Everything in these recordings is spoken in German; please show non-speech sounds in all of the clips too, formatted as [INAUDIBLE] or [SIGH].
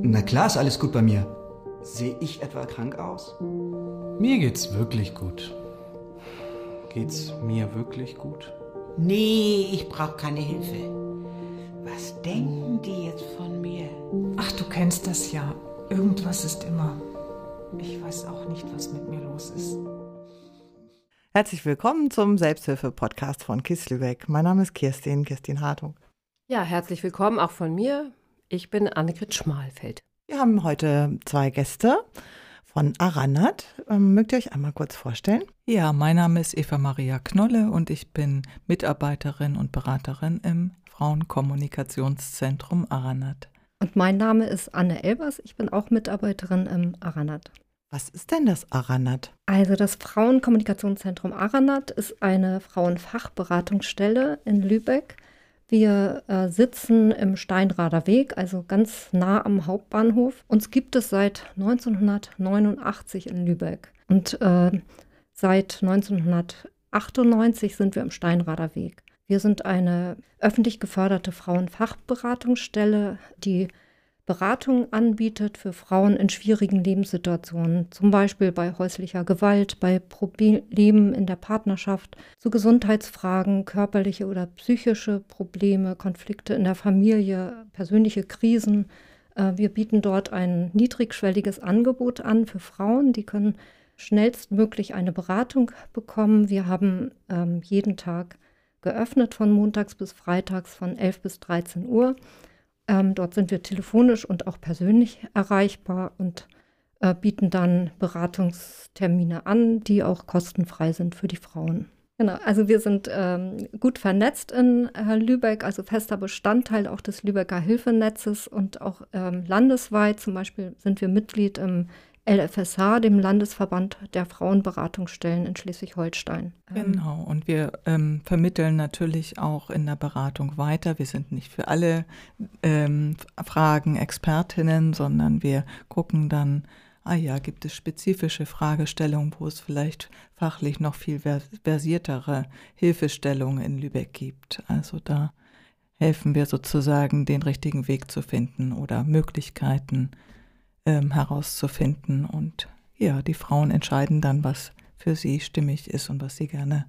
Na klar ist alles gut bei mir. Sehe ich etwa krank aus? Mir geht's wirklich gut. Geht's mir wirklich gut? Nee, ich brauche keine Hilfe. Was denken die jetzt von mir? Ach, du kennst das ja. Irgendwas ist immer. Ich weiß auch nicht, was mit mir los ist. Herzlich willkommen zum Selbsthilfe-Podcast von KISS Lübeck. Mein Name ist Kirstin, Kirstin Hartung. Ja, herzlich willkommen auch von mir. Ich bin Annegret Schmalfeld. Wir haben heute zwei Gäste von Aranat. Ähm, mögt ihr euch einmal kurz vorstellen? Ja, mein Name ist Eva Maria Knolle und ich bin Mitarbeiterin und Beraterin im Frauenkommunikationszentrum Aranat. Und mein Name ist Anne Elbers. Ich bin auch Mitarbeiterin im Aranat. Was ist denn das Aranat? Also das Frauenkommunikationszentrum Aranat ist eine Frauenfachberatungsstelle in Lübeck. Wir äh, sitzen im Steinrader Weg, also ganz nah am Hauptbahnhof. Uns gibt es seit 1989 in Lübeck. Und äh, seit 1998 sind wir im Steinrader Weg. Wir sind eine öffentlich geförderte Frauenfachberatungsstelle, die Beratung anbietet für Frauen in schwierigen Lebenssituationen, zum Beispiel bei häuslicher Gewalt, bei Problemen in der Partnerschaft, zu Gesundheitsfragen, körperliche oder psychische Probleme, Konflikte in der Familie, persönliche Krisen. Äh, wir bieten dort ein niedrigschwelliges Angebot an für Frauen, die können schnellstmöglich eine Beratung bekommen. Wir haben ähm, jeden Tag geöffnet von montags bis freitags von 11 bis 13 Uhr. Ähm, dort sind wir telefonisch und auch persönlich erreichbar und äh, bieten dann Beratungstermine an, die auch kostenfrei sind für die Frauen. Genau, also wir sind ähm, gut vernetzt in äh, Lübeck, also fester Bestandteil auch des Lübecker Hilfenetzes und auch ähm, landesweit. Zum Beispiel sind wir Mitglied im LFSH, dem Landesverband der Frauenberatungsstellen in Schleswig-Holstein. Ähm, genau, und wir ähm, vermitteln natürlich auch in der Beratung weiter. Wir sind nicht für alle ähm, Fragen Expertinnen, sondern wir gucken dann, ah ja, gibt es spezifische Fragestellungen, wo es vielleicht fachlich noch viel versiertere Hilfestellungen in Lübeck gibt. Also da helfen wir sozusagen, den richtigen Weg zu finden oder Möglichkeiten ähm, herauszufinden. Und ja, die Frauen entscheiden dann, was für sie stimmig ist und was sie gerne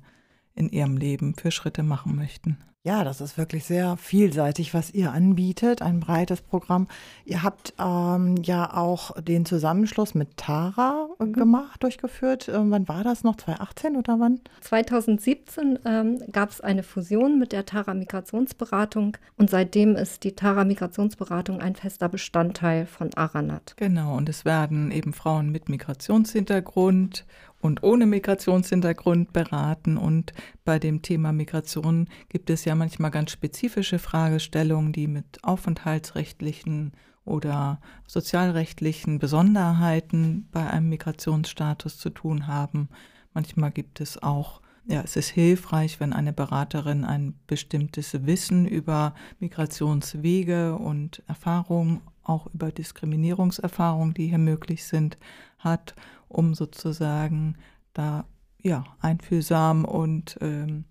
in ihrem Leben für Schritte machen möchten. Ja, das ist wirklich sehr vielseitig, was ihr anbietet, ein breites Programm. Ihr habt ähm, ja auch den Zusammenschluss mit Tara mhm. gemacht, durchgeführt. Ähm, wann war das noch? 2018 oder wann? 2017 ähm, gab es eine Fusion mit der Tara Migrationsberatung und seitdem ist die Tara Migrationsberatung ein fester Bestandteil von Aranat. Genau, und es werden eben Frauen mit Migrationshintergrund und ohne Migrationshintergrund beraten. Und bei dem Thema Migration gibt es ja manchmal ganz spezifische Fragestellungen, die mit aufenthaltsrechtlichen oder sozialrechtlichen Besonderheiten bei einem Migrationsstatus zu tun haben. Manchmal gibt es auch, ja, es ist hilfreich, wenn eine Beraterin ein bestimmtes Wissen über Migrationswege und Erfahrungen, auch über Diskriminierungserfahrungen, die hier möglich sind, hat um sozusagen da ja einfühlsam und ähm,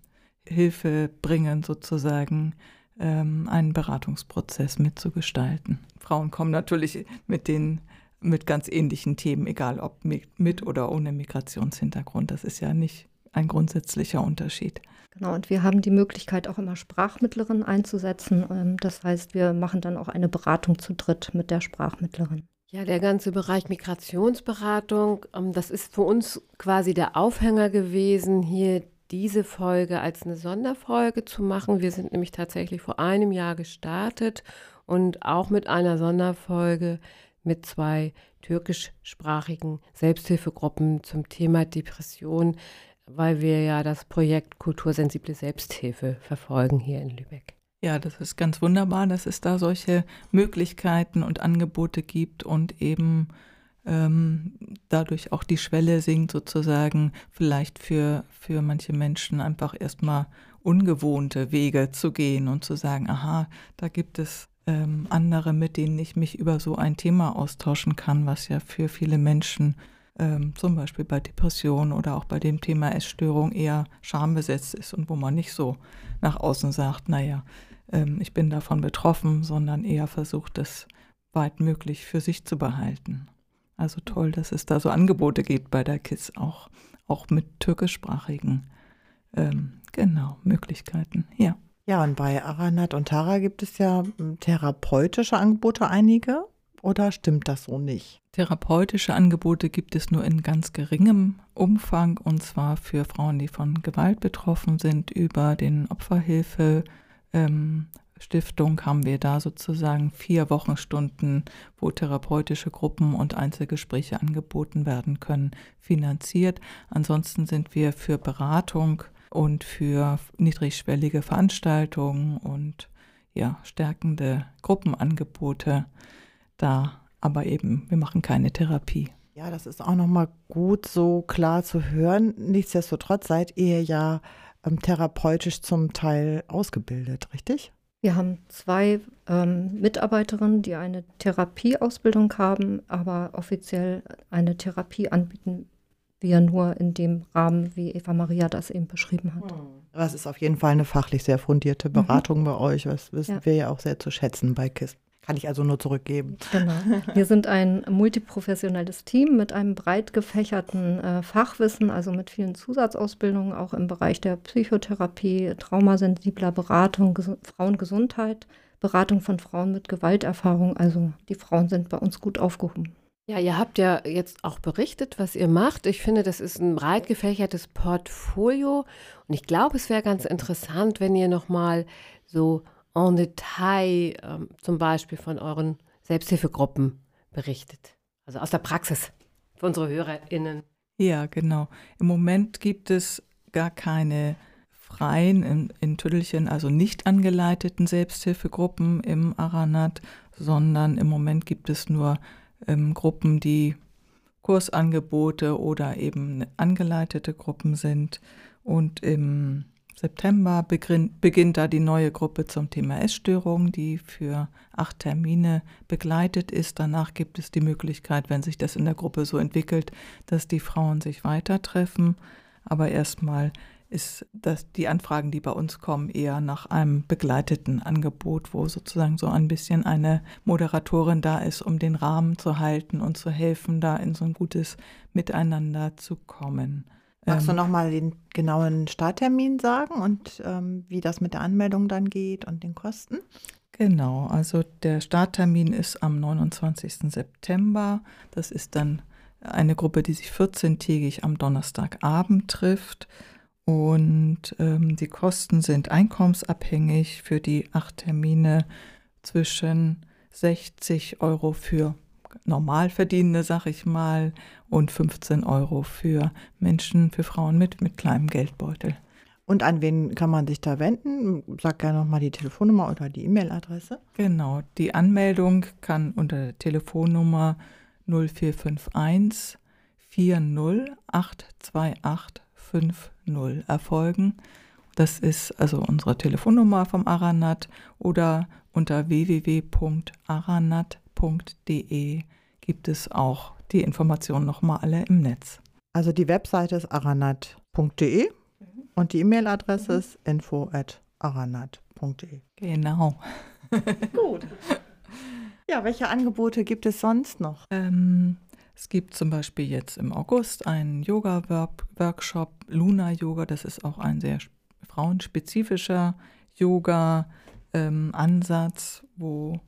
Hilfe bringen sozusagen ähm, einen Beratungsprozess mitzugestalten. Frauen kommen natürlich mit den mit ganz ähnlichen Themen, egal ob mit oder ohne Migrationshintergrund. Das ist ja nicht ein grundsätzlicher Unterschied. Genau, und wir haben die Möglichkeit, auch immer Sprachmittlerin einzusetzen. Ähm, das heißt, wir machen dann auch eine Beratung zu dritt mit der Sprachmittlerin. Ja, der ganze Bereich Migrationsberatung, ähm, das ist für uns quasi der Aufhänger gewesen, hier diese Folge als eine Sonderfolge zu machen. Wir sind nämlich tatsächlich vor einem Jahr gestartet und auch mit einer Sonderfolge mit zwei türkischsprachigen Selbsthilfegruppen zum Thema Depression, weil wir ja das Projekt Kultursensible Selbsthilfe verfolgen hier in Lübeck. Ja, das ist ganz wunderbar, dass es da solche Möglichkeiten und Angebote gibt und eben ähm, dadurch auch die Schwelle sinkt, sozusagen vielleicht für, für manche Menschen einfach erstmal ungewohnte Wege zu gehen und zu sagen, aha, da gibt es ähm, andere, mit denen ich mich über so ein Thema austauschen kann, was ja für viele Menschen ähm, zum Beispiel bei Depressionen oder auch bei dem Thema Essstörung eher schambesetzt ist und wo man nicht so nach außen sagt, naja, ähm, ich bin davon betroffen, sondern eher versucht, das weit möglich für sich zu behalten. Also toll, dass es da so Angebote gibt bei der KISS auch, auch mit türkischsprachigen ähm, genau Möglichkeiten. Ja. Ja, und bei Aranat und Tara gibt es ja hm, therapeutische Angebote einige. Oder stimmt das so nicht? Therapeutische Angebote gibt es nur in ganz geringem Umfang und zwar für Frauen, die von Gewalt betroffen sind. Über den Opferhilfe ähm, Stiftung haben wir da sozusagen vier Wochenstunden, wo therapeutische Gruppen und Einzelgespräche angeboten werden können, finanziert. Ansonsten sind wir für Beratung und für niedrigschwellige Veranstaltungen und ja, stärkende Gruppenangebote da. Aber eben, wir machen keine Therapie. Ja, das ist auch nochmal gut so klar zu hören. Nichtsdestotrotz seid ihr ja ähm, therapeutisch zum Teil ausgebildet, richtig? Wir haben zwei ähm, Mitarbeiterinnen, die eine Therapieausbildung haben, aber offiziell eine Therapie anbieten wir nur in dem Rahmen, wie Eva Maria das eben beschrieben hat. Das ist auf jeden Fall eine fachlich sehr fundierte mhm. Beratung mhm. bei euch. Das wissen ja. wir ja auch sehr zu schätzen bei KISS. Kann ich also nur zurückgeben. Genau. Wir sind ein multiprofessionelles Team mit einem breit gefächerten äh, Fachwissen, also mit vielen Zusatzausbildungen, auch im Bereich der Psychotherapie, traumasensibler Beratung, Ges Frauengesundheit, Beratung von Frauen mit Gewalterfahrung. Also die Frauen sind bei uns gut aufgehoben. Ja, ihr habt ja jetzt auch berichtet, was ihr macht. Ich finde, das ist ein breit gefächertes Portfolio. Und ich glaube, es wäre ganz interessant, wenn ihr nochmal so en Detail ähm, zum Beispiel von euren Selbsthilfegruppen berichtet. Also aus der Praxis für unsere HörerInnen. Ja, genau. Im Moment gibt es gar keine freien, in, in Tüdelchen, also nicht angeleiteten Selbsthilfegruppen im Aranat, sondern im Moment gibt es nur ähm, Gruppen, die Kursangebote oder eben angeleitete Gruppen sind. Und im September beginnt, da die neue Gruppe zum Thema Essstörung, die für acht Termine begleitet ist. Danach gibt es die Möglichkeit, wenn sich das in der Gruppe so entwickelt, dass die Frauen sich weiter treffen. Aber erstmal ist das die Anfragen, die bei uns kommen, eher nach einem begleiteten Angebot, wo sozusagen so ein bisschen eine Moderatorin da ist, um den Rahmen zu halten und zu helfen, da in so ein gutes Miteinander zu kommen. Magst ähm, du nochmal den genauen Starttermin sagen und ähm, wie das mit der Anmeldung dann geht und den Kosten? Genau, also der Starttermin ist am 29. September. Das ist dann eine Gruppe, die sich 14-tägig am Donnerstagabend trifft. Und ähm, die Kosten sind einkommensabhängig für die acht Termine zwischen 60 Euro für Normalverdienende, sag ich mal, und 15 Euro für Menschen, für Frauen mit, mit kleinem Geldbeutel. Und an wen kann man sich da wenden? Sag gerne nochmal die Telefonnummer oder die E-Mail-Adresse. Genau, die Anmeldung kann unter der Telefonnummer 0451 4082850 erfolgen. Das ist also unsere Telefonnummer vom Aranat oder unter www.aranat.com aranat.de gibt es auch die Informationen nochmal alle im Netz. Also die Webseite ist aranat.de mhm. und die E-Mail-Adresse mhm. ist info.aranat.de. Genau. [LAUGHS] Gut. Ja, welche Angebote gibt es sonst noch? Ähm, es gibt zum Beispiel jetzt im August einen Yoga-Workshop, Luna Yoga. Das ist auch ein sehr frauenspezifischer Yoga-Ansatz, ähm, wo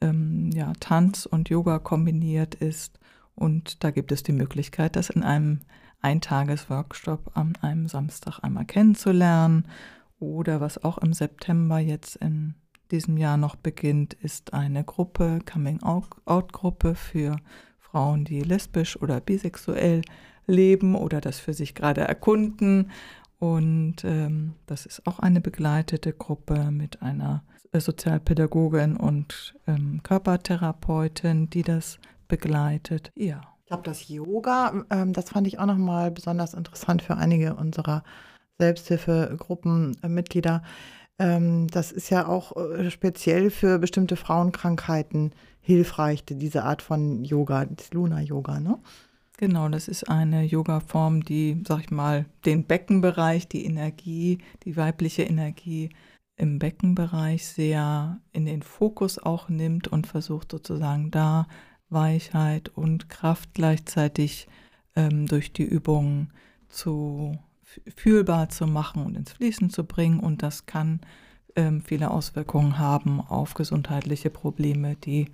ähm, ja, Tanz und Yoga kombiniert ist. Und da gibt es die Möglichkeit, das in einem Eintagesworkshop an einem Samstag einmal kennenzulernen. Oder was auch im September jetzt in diesem Jahr noch beginnt, ist eine Gruppe, Coming-out-Gruppe für Frauen, die lesbisch oder bisexuell leben oder das für sich gerade erkunden. Und ähm, das ist auch eine begleitete Gruppe mit einer Sozialpädagogin und ähm, Körpertherapeutin, die das begleitet. Ja. Ich glaube, das Yoga, ähm, das fand ich auch nochmal besonders interessant für einige unserer Selbsthilfegruppenmitglieder. Ähm, das ist ja auch äh, speziell für bestimmte Frauenkrankheiten hilfreich, diese Art von Yoga, das Luna-Yoga, ne? Genau, das ist eine Yoga-Form, die, sag ich mal, den Beckenbereich, die Energie, die weibliche Energie im Beckenbereich sehr in den Fokus auch nimmt und versucht sozusagen da Weichheit und Kraft gleichzeitig ähm, durch die Übungen zu fühlbar zu machen und ins Fließen zu bringen. Und das kann ähm, viele Auswirkungen haben auf gesundheitliche Probleme, die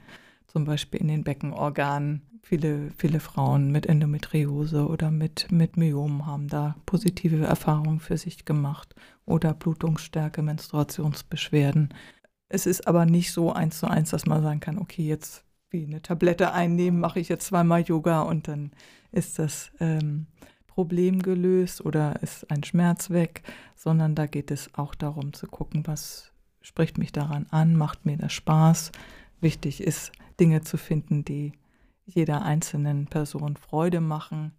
zum Beispiel in den Beckenorganen viele, viele Frauen mit Endometriose oder mit, mit Myomen haben da positive Erfahrungen für sich gemacht oder Blutungsstärke, Menstruationsbeschwerden. Es ist aber nicht so eins zu eins, dass man sagen kann, okay, jetzt wie eine Tablette einnehmen, mache ich jetzt zweimal Yoga und dann ist das ähm, Problem gelöst oder ist ein Schmerz weg, sondern da geht es auch darum zu gucken, was spricht mich daran an, macht mir das Spaß. Wichtig ist, Dinge zu finden, die jeder einzelnen Person Freude machen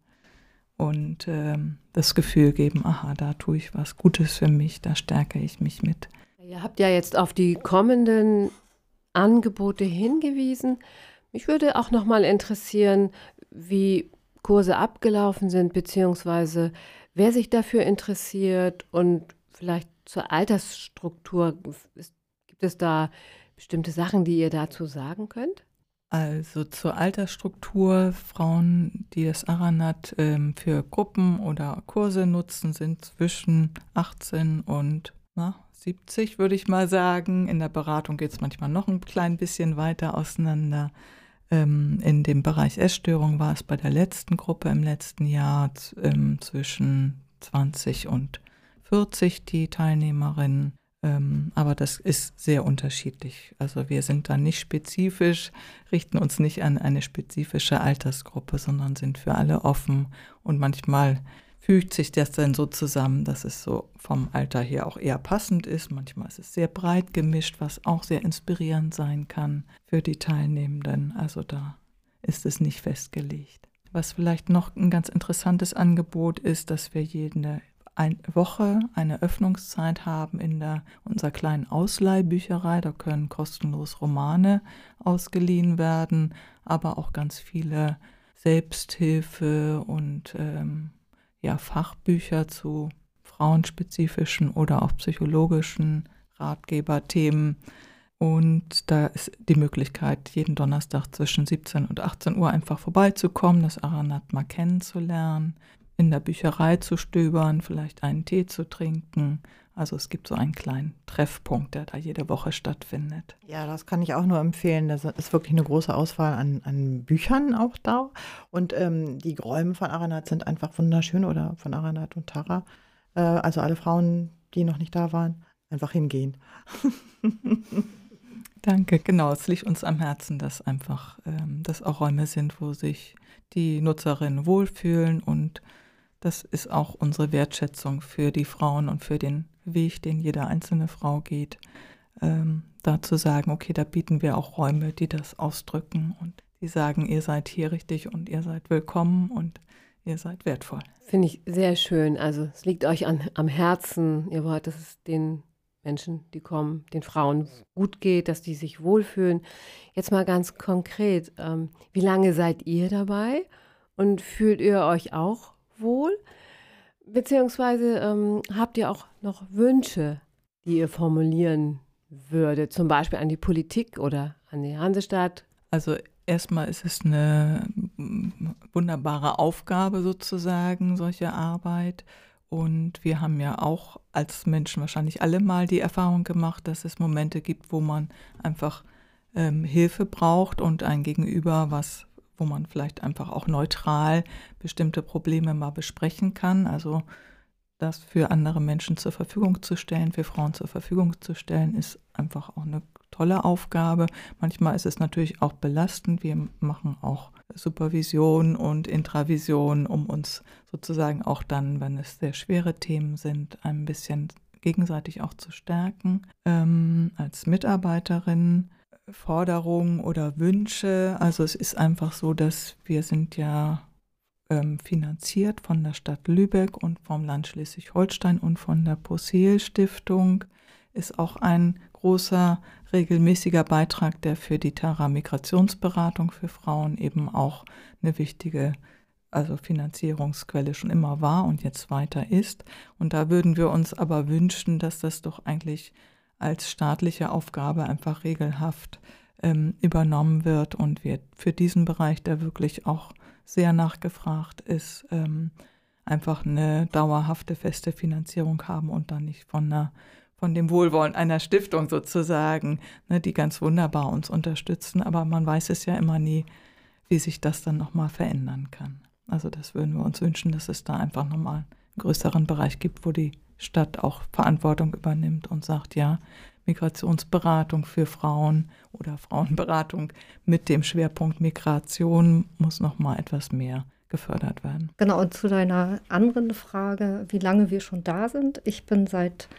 und ähm, das Gefühl geben, aha, da tue ich was Gutes für mich, da stärke ich mich mit. Ihr habt ja jetzt auf die kommenden Angebote hingewiesen. Mich würde auch noch mal interessieren, wie Kurse abgelaufen sind, beziehungsweise wer sich dafür interessiert und vielleicht zur Altersstruktur. Gibt es da bestimmte Sachen, die ihr dazu sagen könnt? Also zur Altersstruktur, Frauen, die das Aranat ähm, für Gruppen oder Kurse nutzen, sind zwischen 18 und na, 70, würde ich mal sagen. In der Beratung geht es manchmal noch ein klein bisschen weiter auseinander. Ähm, in dem Bereich Essstörung war es bei der letzten Gruppe im letzten Jahr ähm, zwischen 20 und 40 die Teilnehmerinnen. Ähm, aber das ist sehr unterschiedlich. Also wir sind da nicht spezifisch, richten uns nicht an eine spezifische Altersgruppe, sondern sind für alle offen. Und manchmal fügt sich das dann so zusammen, dass es so vom Alter her auch eher passend ist. Manchmal ist es sehr breit gemischt, was auch sehr inspirierend sein kann für die Teilnehmenden. Also da ist es nicht festgelegt. Was vielleicht noch ein ganz interessantes Angebot ist, dass wir jede eine Woche eine Öffnungszeit haben in der, unserer kleinen Ausleihbücherei. Da können kostenlos Romane ausgeliehen werden, aber auch ganz viele Selbsthilfe und ähm, ja, Fachbücher zu frauenspezifischen oder auch psychologischen Ratgeberthemen. Und da ist die Möglichkeit, jeden Donnerstag zwischen 17 und 18 Uhr einfach vorbeizukommen, das Aranat mal kennenzulernen in der Bücherei zu stöbern, vielleicht einen Tee zu trinken. Also es gibt so einen kleinen Treffpunkt, der da jede Woche stattfindet. Ja, das kann ich auch nur empfehlen. Das ist wirklich eine große Auswahl an, an Büchern auch da. Und ähm, die Räume von Aranat sind einfach wunderschön oder von Aranat und Tara. Äh, also alle Frauen, die noch nicht da waren, einfach hingehen. [LAUGHS] Danke, genau. Es liegt uns am Herzen, dass einfach ähm, das auch Räume sind, wo sich die Nutzerinnen wohlfühlen und das ist auch unsere Wertschätzung für die Frauen und für den Weg, den jede einzelne Frau geht, ähm, da zu sagen, okay, da bieten wir auch Räume, die das ausdrücken und die sagen, ihr seid hier richtig und ihr seid willkommen und ihr seid wertvoll. Finde ich sehr schön. Also es liegt euch an, am Herzen. Ihr wollt, dass es den Menschen, die kommen, den Frauen gut geht, dass die sich wohlfühlen. Jetzt mal ganz konkret, ähm, wie lange seid ihr dabei und fühlt ihr euch auch wohl? Beziehungsweise ähm, habt ihr auch noch Wünsche, die ihr formulieren würdet, zum Beispiel an die Politik oder an die Hansestadt? Also erstmal ist es eine wunderbare Aufgabe sozusagen, solche Arbeit. Und wir haben ja auch als Menschen wahrscheinlich alle mal die Erfahrung gemacht, dass es Momente gibt, wo man einfach ähm, Hilfe braucht und ein Gegenüber, was wo man vielleicht einfach auch neutral bestimmte Probleme mal besprechen kann. Also das für andere Menschen zur Verfügung zu stellen, für Frauen zur Verfügung zu stellen, ist einfach auch eine tolle Aufgabe. Manchmal ist es natürlich auch belastend. Wir machen auch Supervision und Intravision, um uns sozusagen auch dann, wenn es sehr schwere Themen sind, ein bisschen gegenseitig auch zu stärken. Ähm, als Mitarbeiterin Forderungen oder Wünsche. Also es ist einfach so, dass wir sind ja ähm, finanziert von der Stadt Lübeck und vom Land Schleswig-Holstein und von der Poseel Stiftung ist auch ein großer regelmäßiger Beitrag, der für die Tara Migrationsberatung für Frauen eben auch eine wichtige also Finanzierungsquelle schon immer war und jetzt weiter ist. Und da würden wir uns aber wünschen, dass das doch eigentlich als staatliche Aufgabe einfach regelhaft ähm, übernommen wird und wir für diesen Bereich, der wirklich auch sehr nachgefragt ist, ähm, einfach eine dauerhafte feste Finanzierung haben und dann nicht von einer von dem Wohlwollen einer Stiftung sozusagen, ne, die ganz wunderbar uns unterstützen, aber man weiß es ja immer nie, wie sich das dann nochmal verändern kann. Also das würden wir uns wünschen, dass es da einfach nochmal einen größeren Bereich gibt, wo die Stadt auch Verantwortung übernimmt und sagt, ja, Migrationsberatung für Frauen oder Frauenberatung mit dem Schwerpunkt Migration muss nochmal etwas mehr gefördert werden. Genau, und zu deiner anderen Frage, wie lange wir schon da sind. Ich bin seit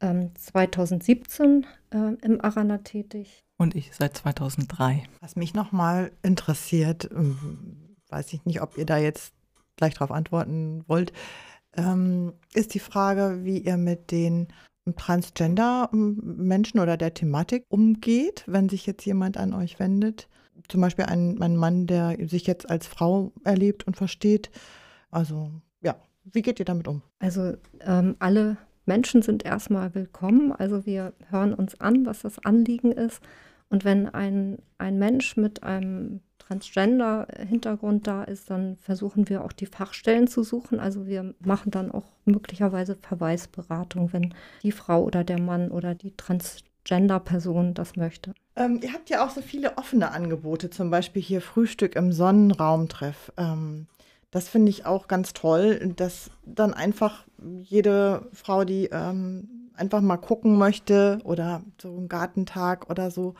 ähm, 2017 äh, im Arana tätig. Und ich seit 2003. Was mich nochmal interessiert, ähm, weiß ich nicht, ob ihr da jetzt gleich darauf antworten wollt, ähm, ist die Frage, wie ihr mit den Transgender-Menschen oder der Thematik umgeht, wenn sich jetzt jemand an euch wendet. Zum Beispiel ein, ein Mann, der sich jetzt als Frau erlebt und versteht. Also ja, wie geht ihr damit um? Also ähm, alle Menschen sind erstmal willkommen. Also wir hören uns an, was das Anliegen ist. Und wenn ein, ein Mensch mit einem Transgender-Hintergrund da ist, dann versuchen wir auch die Fachstellen zu suchen. Also wir machen dann auch möglicherweise Verweisberatung, wenn die Frau oder der Mann oder die Transgender-Person das möchte. Ähm, ihr habt ja auch so viele offene Angebote, zum Beispiel hier Frühstück im Sonnenraumtreff. Ähm, das finde ich auch ganz toll, dass dann einfach jede Frau, die ähm, einfach mal gucken möchte oder so einen Gartentag oder so,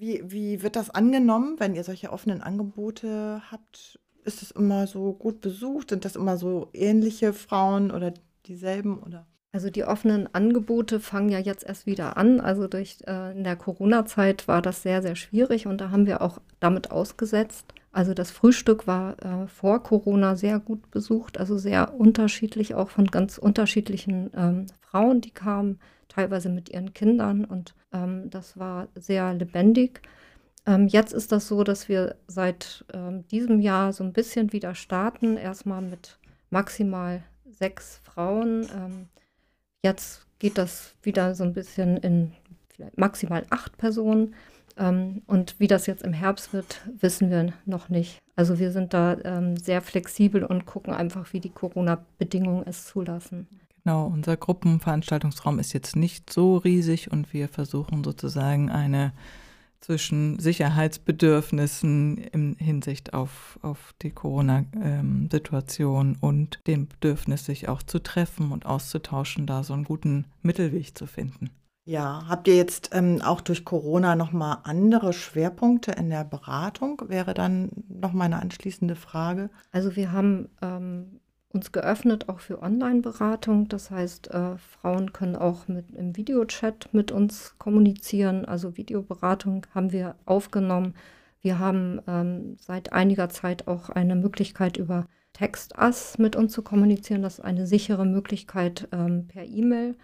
wie, wie wird das angenommen, wenn ihr solche offenen Angebote habt? Ist es immer so gut besucht? Sind das immer so ähnliche Frauen oder dieselben oder? Also die offenen Angebote fangen ja jetzt erst wieder an. Also durch äh, in der Corona-Zeit war das sehr, sehr schwierig und da haben wir auch damit ausgesetzt. Also das Frühstück war äh, vor Corona sehr gut besucht, also sehr unterschiedlich, auch von ganz unterschiedlichen ähm, Frauen, die kamen, teilweise mit ihren Kindern und ähm, das war sehr lebendig. Ähm, jetzt ist das so, dass wir seit ähm, diesem Jahr so ein bisschen wieder starten, erstmal mit maximal sechs Frauen. Ähm, jetzt geht das wieder so ein bisschen in maximal acht Personen. Ähm, und wie das jetzt im Herbst wird, wissen wir noch nicht. Also wir sind da ähm, sehr flexibel und gucken einfach, wie die Corona-Bedingungen es zulassen. Genau, unser Gruppenveranstaltungsraum ist jetzt nicht so riesig und wir versuchen sozusagen eine zwischen Sicherheitsbedürfnissen in Hinsicht auf, auf die Corona-Situation und dem Bedürfnis, sich auch zu treffen und auszutauschen, da so einen guten Mittelweg zu finden. Ja, habt ihr jetzt ähm, auch durch Corona nochmal andere Schwerpunkte in der Beratung? Wäre dann noch mal eine anschließende Frage. Also wir haben ähm, uns geöffnet auch für Online-Beratung. Das heißt, äh, Frauen können auch mit im Videochat mit uns kommunizieren. Also Videoberatung haben wir aufgenommen. Wir haben ähm, seit einiger Zeit auch eine Möglichkeit über TextUs mit uns zu kommunizieren. Das ist eine sichere Möglichkeit ähm, per E-Mail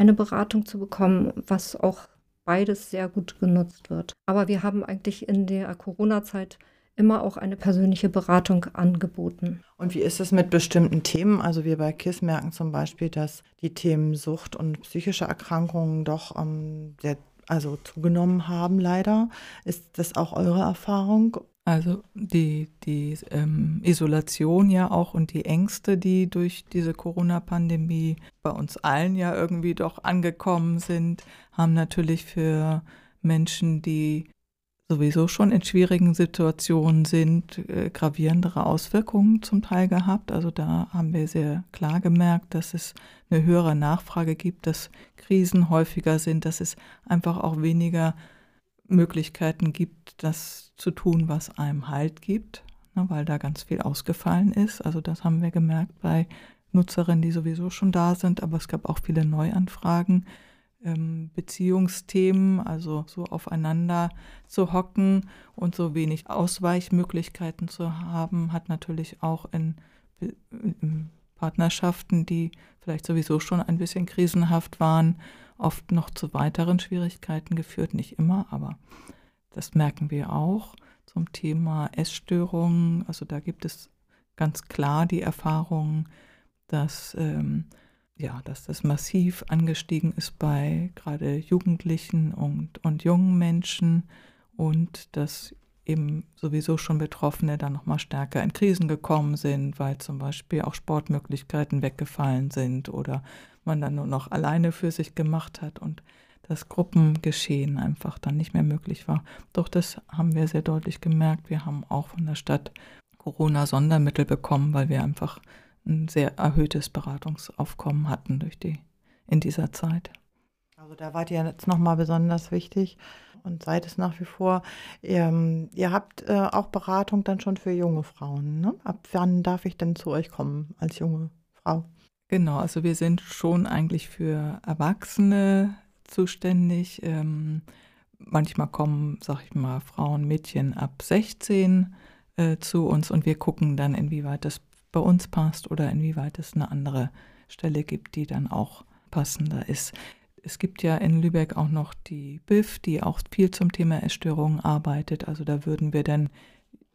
eine Beratung zu bekommen, was auch beides sehr gut genutzt wird. Aber wir haben eigentlich in der Corona-Zeit immer auch eine persönliche Beratung angeboten. Und wie ist es mit bestimmten Themen? Also wir bei KISS merken zum Beispiel, dass die Themen Sucht und psychische Erkrankungen doch ähm, sehr also zugenommen haben, leider. Ist das auch eure Erfahrung? Also die, die ähm, Isolation ja auch und die Ängste, die durch diese Corona-Pandemie bei uns allen ja irgendwie doch angekommen sind, haben natürlich für Menschen, die sowieso schon in schwierigen Situationen sind, äh, gravierendere Auswirkungen zum Teil gehabt. Also da haben wir sehr klar gemerkt, dass es eine höhere Nachfrage gibt, dass Krisen häufiger sind, dass es einfach auch weniger Möglichkeiten gibt, das zu tun, was einem Halt gibt, ne, weil da ganz viel ausgefallen ist. Also das haben wir gemerkt bei Nutzerinnen, die sowieso schon da sind, aber es gab auch viele Neuanfragen ähm, Beziehungsthemen, also so aufeinander zu hocken und so wenig Ausweichmöglichkeiten zu haben, hat natürlich auch in, in Partnerschaften, die vielleicht sowieso schon ein bisschen krisenhaft waren, oft noch zu weiteren Schwierigkeiten geführt. Nicht immer, aber das merken wir auch zum Thema Essstörungen. Also da gibt es ganz klar die Erfahrung, dass ähm, ja, dass das massiv angestiegen ist bei gerade Jugendlichen und, und jungen Menschen und dass eben sowieso schon Betroffene dann nochmal stärker in Krisen gekommen sind, weil zum Beispiel auch Sportmöglichkeiten weggefallen sind oder man dann nur noch alleine für sich gemacht hat und das Gruppengeschehen einfach dann nicht mehr möglich war. Doch das haben wir sehr deutlich gemerkt. Wir haben auch von der Stadt Corona-Sondermittel bekommen, weil wir einfach ein sehr erhöhtes Beratungsaufkommen hatten durch die in dieser Zeit. Also da wart ihr jetzt nochmal besonders wichtig und seid es nach wie vor. Ihr, ähm, ihr habt äh, auch Beratung dann schon für junge Frauen. Ne? Ab wann darf ich denn zu euch kommen als junge Frau? Genau, also wir sind schon eigentlich für Erwachsene zuständig. Ähm, manchmal kommen, sag ich mal, Frauen, Mädchen ab 16 äh, zu uns und wir gucken dann, inwieweit das bei uns passt oder inwieweit es eine andere Stelle gibt, die dann auch passender ist. Es gibt ja in Lübeck auch noch die BIF, die auch viel zum Thema Essstörungen arbeitet. Also da würden wir dann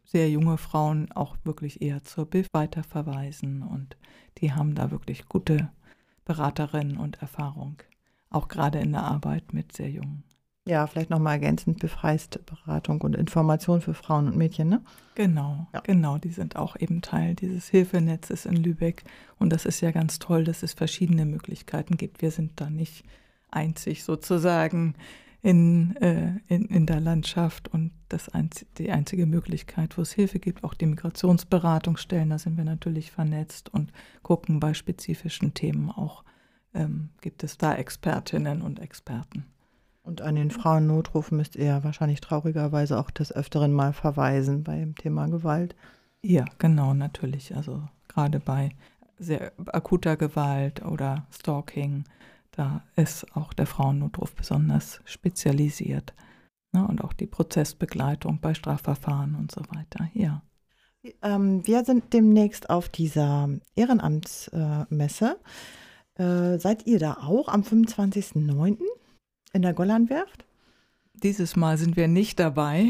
sehr junge Frauen auch wirklich eher zur BIF weiterverweisen und die haben da wirklich gute Beraterinnen und Erfahrung auch gerade in der Arbeit mit sehr jungen. Ja, vielleicht nochmal ergänzend befreiste Beratung und Information für Frauen und Mädchen, ne? Genau, ja. genau. Die sind auch eben Teil dieses Hilfenetzes in Lübeck. Und das ist ja ganz toll, dass es verschiedene Möglichkeiten gibt. Wir sind da nicht einzig sozusagen in, äh, in, in der Landschaft und das einz die einzige Möglichkeit, wo es Hilfe gibt. Auch die Migrationsberatungsstellen, da sind wir natürlich vernetzt und gucken bei spezifischen Themen auch ähm, gibt es da Expertinnen und Experten. Und an den Frauennotruf müsst ihr wahrscheinlich traurigerweise auch des Öfteren mal verweisen beim Thema Gewalt. Ja, genau, natürlich. Also gerade bei sehr akuter Gewalt oder Stalking, da ist auch der Frauennotruf besonders spezialisiert. Ne? Und auch die Prozessbegleitung bei Strafverfahren und so weiter. Ja. Ähm, wir sind demnächst auf dieser Ehrenamtsmesse. Äh, seid ihr da auch am 25.09. in der Gollandwerft? Dieses Mal sind wir nicht dabei.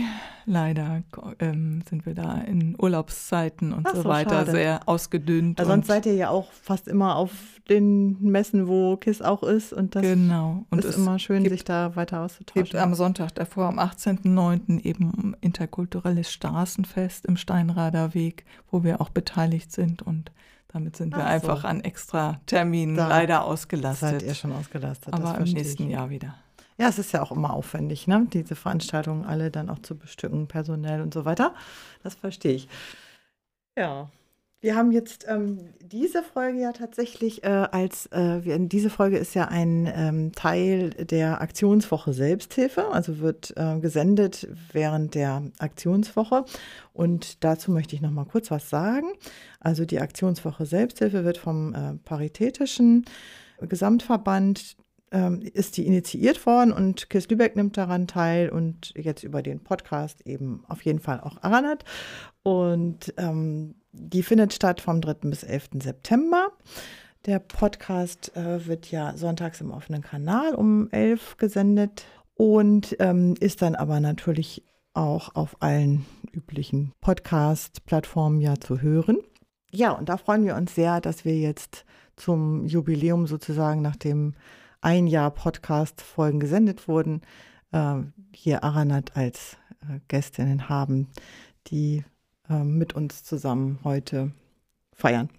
Leider ähm, sind wir da in Urlaubszeiten und so, so, weiter schade. sehr ausgedünnt. Also sonst seid ihr ja auch fast immer auf den Messen, wo KISS auch ist. Und das genau. und ist immer schön, gibt, sich da weiter auszutauschen. Gibt am Sonntag davor, am 18.09. eben interkulturelles Straßenfest im Steinrader Weg, wo wir auch beteiligt sind und damit sind wir Ach einfach so. an extra Terminen da leider ausgelastet. Seid ihr schon ausgelastet. Aber im nächsten ich. Jahr wieder. Ja, es ist ja auch immer aufwendig, ne? diese Veranstaltungen alle dann auch zu bestücken, personell und so weiter. Das verstehe ich. Ja. Wir haben jetzt ähm, diese Folge ja tatsächlich äh, als, äh, wir, diese Folge ist ja ein ähm, Teil der Aktionswoche Selbsthilfe, also wird äh, gesendet während der Aktionswoche. Und dazu möchte ich noch mal kurz was sagen. Also die Aktionswoche Selbsthilfe wird vom äh, Paritätischen Gesamtverband ähm, ist die initiiert worden und Kiss Lübeck nimmt daran teil und jetzt über den Podcast eben auf jeden Fall auch Aranat. Und ähm, die findet statt vom 3. bis 11. September. Der Podcast äh, wird ja sonntags im offenen Kanal um 11 gesendet und ähm, ist dann aber natürlich auch auf allen üblichen Podcast-Plattformen ja zu hören. Ja, und da freuen wir uns sehr, dass wir jetzt zum Jubiläum sozusagen, nachdem ein Jahr Podcast-Folgen gesendet wurden, äh, hier Aranat als äh, Gästinnen haben, die äh, mit uns zusammen heute feiern.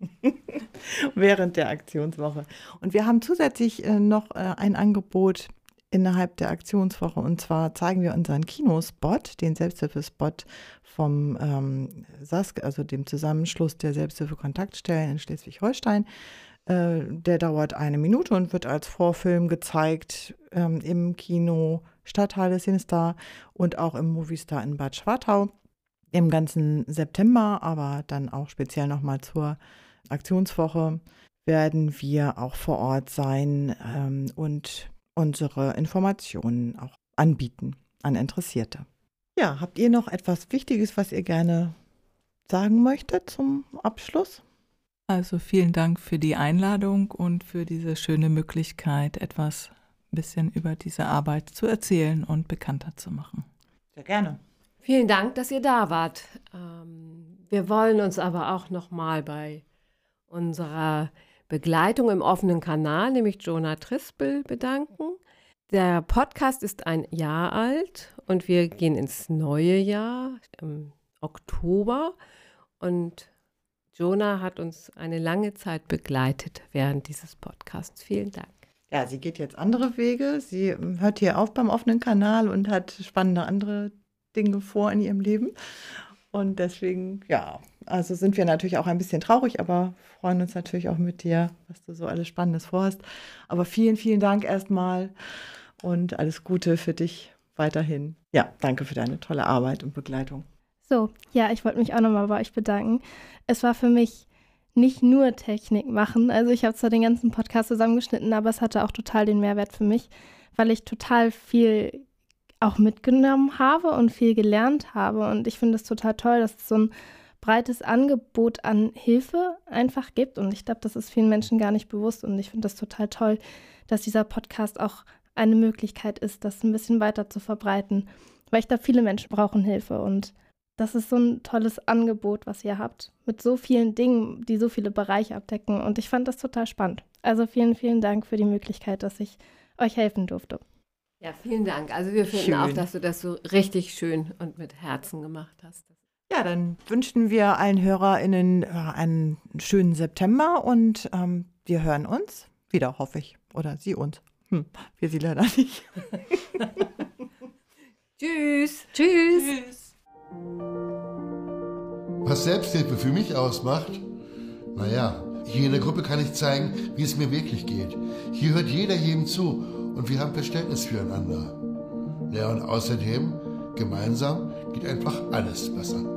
[LAUGHS] Während der Aktionswoche. Und wir haben zusätzlich äh, noch äh, ein Angebot innerhalb der Aktionswoche. Und zwar zeigen wir unseren Kinospot, den Selbsthilfespot vom ähm, SASK, also dem Zusammenschluss der Selbsthilfe-Kontaktstellen in Schleswig-Holstein. Äh, der dauert eine Minute und wird als Vorfilm gezeigt ähm, im Kino Stadthalle Sinistar und auch im Movistar in Bad Schwartau im ganzen September, aber dann auch speziell nochmal zur Aktionswoche werden wir auch vor Ort sein ähm, und unsere Informationen auch anbieten an Interessierte. Ja, habt ihr noch etwas Wichtiges, was ihr gerne sagen möchtet zum Abschluss? Also vielen Dank für die Einladung und für diese schöne Möglichkeit, etwas ein bisschen über diese Arbeit zu erzählen und bekannter zu machen. Sehr gerne. Vielen Dank, dass ihr da wart. Ähm, wir wollen uns aber auch noch mal bei unserer Begleitung im offenen Kanal, nämlich Jonah Trispel, bedanken. Der Podcast ist ein Jahr alt und wir gehen ins neue Jahr im Oktober. Und Jonah hat uns eine lange Zeit begleitet während dieses Podcasts. Vielen Dank. Ja, sie geht jetzt andere Wege. Sie ähm, hört hier auf beim offenen Kanal und hat spannende andere Dinge vor in ihrem Leben. Und deswegen, ja, also sind wir natürlich auch ein bisschen traurig, aber freuen uns natürlich auch mit dir, was du so alles Spannendes vorhast. Aber vielen, vielen Dank erstmal und alles Gute für dich weiterhin. Ja, danke für deine tolle Arbeit und Begleitung. So, ja, ich wollte mich auch nochmal bei euch bedanken. Es war für mich nicht nur Technik machen. Also ich habe zwar den ganzen Podcast zusammengeschnitten, aber es hatte auch total den Mehrwert für mich, weil ich total viel auch mitgenommen habe und viel gelernt habe. Und ich finde es total toll, dass es so ein breites Angebot an Hilfe einfach gibt. Und ich glaube, das ist vielen Menschen gar nicht bewusst. Und ich finde das total toll, dass dieser Podcast auch eine Möglichkeit ist, das ein bisschen weiter zu verbreiten. Weil ich glaube, viele Menschen brauchen Hilfe. Und das ist so ein tolles Angebot, was ihr habt. Mit so vielen Dingen, die so viele Bereiche abdecken. Und ich fand das total spannend. Also vielen, vielen Dank für die Möglichkeit, dass ich euch helfen durfte. Ja, vielen Dank. Also wir finden Schön. auch, dass du das so richtig schön und mit Herzen gemacht hast. Ja, dann wünschen wir allen HörerInnen einen schönen September und ähm, wir hören uns wieder, hoffe ich. Oder sie uns. Hm, wir sie leider nicht. [LAUGHS] Tschüss. Tschüss. Was Selbsthilfe für mich ausmacht? Naja, hier in der Gruppe kann ich zeigen, wie es mir wirklich geht. Hier hört jeder jedem zu und wir haben Verständnis füreinander. Ja, und außerdem, gemeinsam geht einfach alles besser.